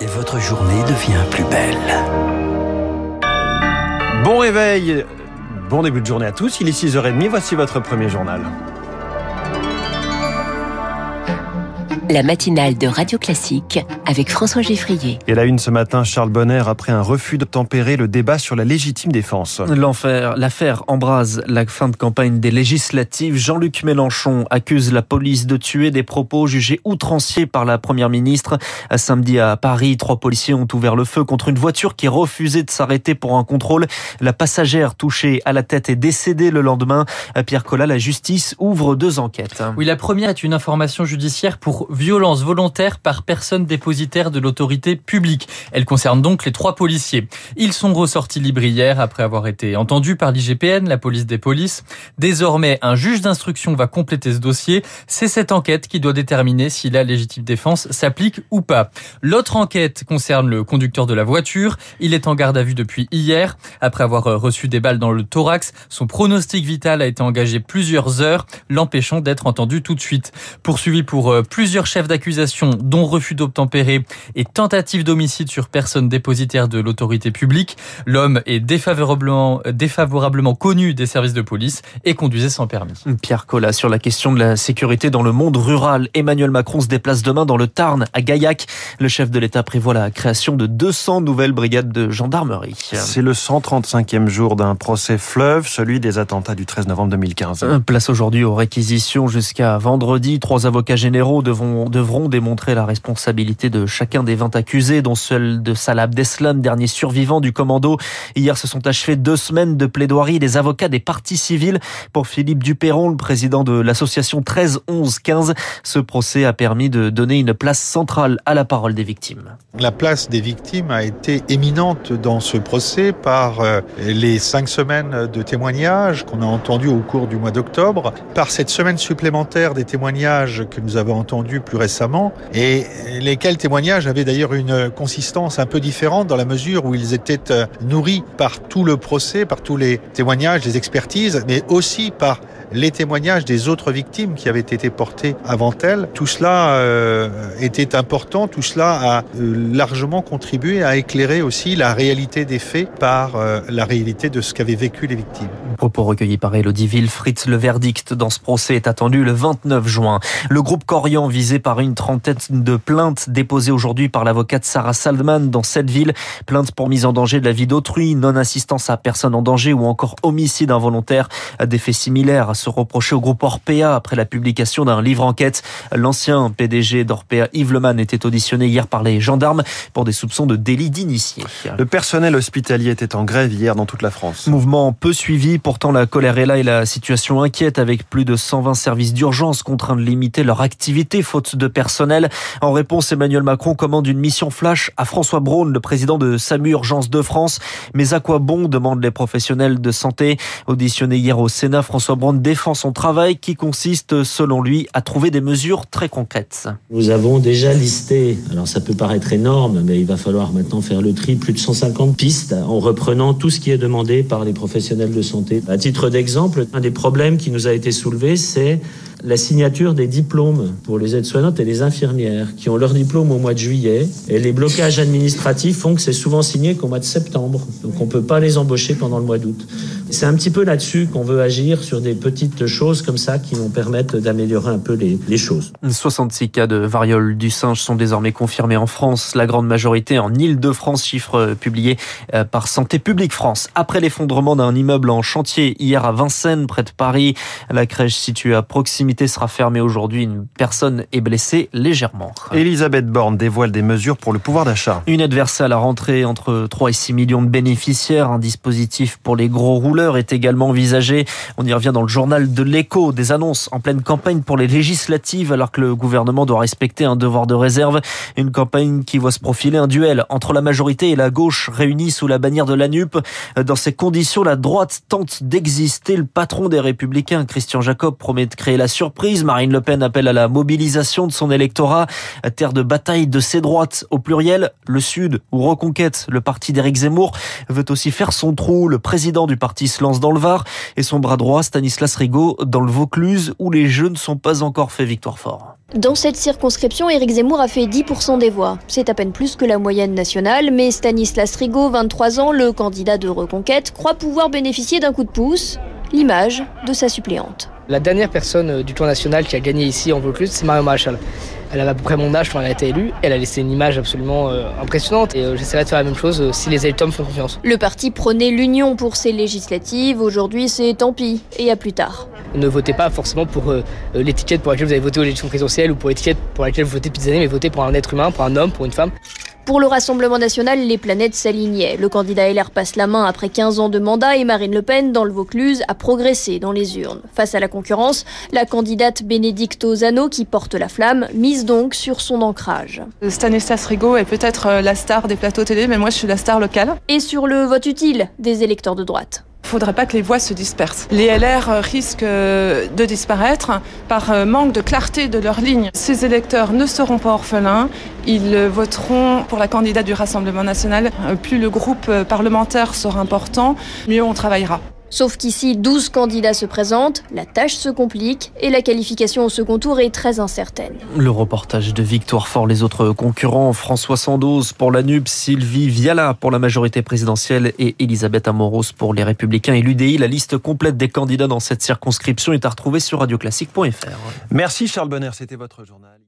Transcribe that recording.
et votre journée devient plus belle. Bon réveil, bon début de journée à tous. Il est 6h30, voici votre premier journal. La matinale de Radio Classique avec François Geffrier. Et la une ce matin, Charles Bonner, après un refus de tempérer le débat sur la légitime défense. L'enfer, l'affaire embrase la fin de campagne des législatives. Jean-Luc Mélenchon accuse la police de tuer des propos jugés outranciers par la première ministre. Samedi à Paris, trois policiers ont ouvert le feu contre une voiture qui refusait de s'arrêter pour un contrôle. La passagère touchée à la tête est décédée le lendemain. À Pierre Collat, la justice ouvre deux enquêtes. Oui, la première est une information judiciaire pour violence volontaire par personne dépositaire de l'autorité publique. Elle concerne donc les trois policiers. Ils sont ressortis libres hier après avoir été entendus par l'IGPN, la police des polices. Désormais, un juge d'instruction va compléter ce dossier. C'est cette enquête qui doit déterminer si la légitime défense s'applique ou pas. L'autre enquête concerne le conducteur de la voiture. Il est en garde à vue depuis hier. Après avoir reçu des balles dans le thorax, son pronostic vital a été engagé plusieurs heures, l'empêchant d'être entendu tout de suite. Poursuivi pour euh, plusieurs chefs d'accusation, dont refus d'obtempérer et tentative d'homicide sur personne dépositaire de l'autorité publique. L'homme est défavorablement, défavorablement connu des services de police et conduisait sans permis. Pierre Collat, sur la question de la sécurité dans le monde rural, Emmanuel Macron se déplace demain dans le Tarn, à Gaillac. Le chef de l'État prévoit la création de 200 nouvelles brigades de gendarmerie. C'est le 135e jour d'un procès fleuve, celui des attentats du 13 novembre 2015. Place aujourd'hui aux réquisitions jusqu'à vendredi. Trois avocats généraux devront devront démontrer la responsabilité de chacun des 20 accusés, dont celle de Salah Abdeslam, dernier survivant du commando. Hier se sont achevées deux semaines de plaidoirie des avocats des partis civils pour Philippe Duperron, le président de l'association 13 11 15. Ce procès a permis de donner une place centrale à la parole des victimes. La place des victimes a été éminente dans ce procès par euh, les cinq semaines de témoignages qu'on a entendus au cours du mois d'octobre, par cette semaine supplémentaire des témoignages que nous avons entendus plus récemment, et lesquels témoignages avaient d'ailleurs une consistance un peu différente dans la mesure où ils étaient euh, nourris par tout le procès, par tous les témoignages, les expertises, mais aussi par les témoignages des autres victimes qui avaient été portées avant elles. Tout cela euh, était important, tout cela a euh, largement contribué à éclairer aussi la réalité des faits par euh, la réalité de ce qu'avaient vécu les victimes. Propos recueillis par Elodie Wilfried, le verdict dans ce procès est attendu le 29 juin. Le groupe Corian, visé par une trentaine de plaintes déposées aujourd'hui par l'avocate Sarah Saldman dans cette ville, plainte pour mise en danger de la vie d'autrui, non-assistance à personne en danger ou encore homicide involontaire, des faits similaires se reprocher au groupe Orpea après la publication d'un livre enquête. L'ancien PDG d'Orpea, Yves Leman, était auditionné hier par les gendarmes pour des soupçons de délit d'initié. Le personnel hospitalier était en grève hier dans toute la France. Mouvement peu suivi, pourtant la colère est là et la situation inquiète avec plus de 120 services d'urgence contraints de limiter leur activité faute de personnel. En réponse, Emmanuel Macron commande une mission flash à François Braun, le président de SAMU Urgence de France. Mais à quoi bon demandent les professionnels de santé. Auditionné hier au Sénat, François Braun défend son travail qui consiste, selon lui, à trouver des mesures très concrètes. Nous avons déjà listé, alors ça peut paraître énorme, mais il va falloir maintenant faire le tri, plus de 150 pistes en reprenant tout ce qui est demandé par les professionnels de santé. À titre d'exemple, un des problèmes qui nous a été soulevé, c'est la signature des diplômes pour les aides-soignantes et les infirmières qui ont leur diplôme au mois de juillet. Et les blocages administratifs font que c'est souvent signé qu'au mois de septembre. Donc on ne peut pas les embaucher pendant le mois d'août. C'est un petit peu là-dessus qu'on veut agir sur des petites choses comme ça qui vont permettre d'améliorer un peu les, les, choses. 66 cas de variole du singe sont désormais confirmés en France, la grande majorité en Ile-de-France, chiffre publié euh, par Santé publique France. Après l'effondrement d'un immeuble en chantier hier à Vincennes, près de Paris, la crèche située à proximité sera fermée aujourd'hui. Une personne est blessée légèrement. Elisabeth Borne dévoile des mesures pour le pouvoir d'achat. Une aide versée à la rentrée entre 3 et 6 millions de bénéficiaires. Un dispositif pour les gros rouleurs est également envisagé. On y revient dans le journal de l'écho. Des annonces en pleine campagne pour les législatives alors que le gouvernement doit respecter un devoir de réserve. Une campagne qui voit se profiler un duel entre la majorité et la gauche réunis sous la bannière de la NUP. Dans ces conditions, la droite tente d'exister. Le patron des Républicains, Christian Jacob, promet de créer la surprise. Marine Le Pen appelle à la mobilisation de son électorat. Terre de bataille de ses droites. Au pluriel, le Sud ou Reconquête. Le parti d'Éric Zemmour veut aussi faire son trou. Le président du parti se lance dans le Var et son bras droit, Stanislas Rigaud, dans le Vaucluse où les jeux ne sont pas encore fait victoire fort. Dans cette circonscription, Éric Zemmour a fait 10% des voix. C'est à peine plus que la moyenne nationale, mais Stanislas Rigaud, 23 ans, le candidat de Reconquête, croit pouvoir bénéficier d'un coup de pouce, l'image de sa suppléante. La dernière personne du tour national qui a gagné ici en Vaucluse, c'est Marion Maréchal. Elle avait à peu près mon âge quand elle a été élue. Elle a laissé une image absolument euh, impressionnante et euh, j'essaierai de faire la même chose euh, si les électeurs me font confiance. Le parti prônait l'union pour ces législatives. Aujourd'hui, c'est tant pis et à plus tard. Ne votez pas forcément pour l'étiquette pour laquelle vous avez voté aux élections présidentielles ou pour l'étiquette pour laquelle vous votez depuis des années, mais votez pour un être humain, pour un homme, pour une femme. Pour le Rassemblement national, les planètes s'alignaient. Le candidat LR passe la main après 15 ans de mandat et Marine Le Pen, dans le Vaucluse, a progressé dans les urnes. Face à la concurrence, la candidate Bénédicte Ozano, qui porte la flamme, mise donc sur son ancrage. Stanislas Rigaud est peut-être la star des plateaux télé, mais moi je suis la star locale. Et sur le vote utile des électeurs de droite. Il ne faudrait pas que les voix se dispersent. Les LR risquent de disparaître par manque de clarté de leur ligne. Ces électeurs ne seront pas orphelins. Ils voteront pour la candidate du Rassemblement national. Plus le groupe parlementaire sera important, mieux on travaillera. Sauf qu'ici, 12 candidats se présentent, la tâche se complique et la qualification au second tour est très incertaine. Le reportage de Victoire Fort, les autres concurrents, François Sandoz pour la NUP, Sylvie Viala pour la majorité présidentielle et Elisabeth Amoros pour les Républicains et l'UDI. La liste complète des candidats dans cette circonscription est à retrouver sur radioclassique.fr. Merci Charles Bonner, c'était votre journal.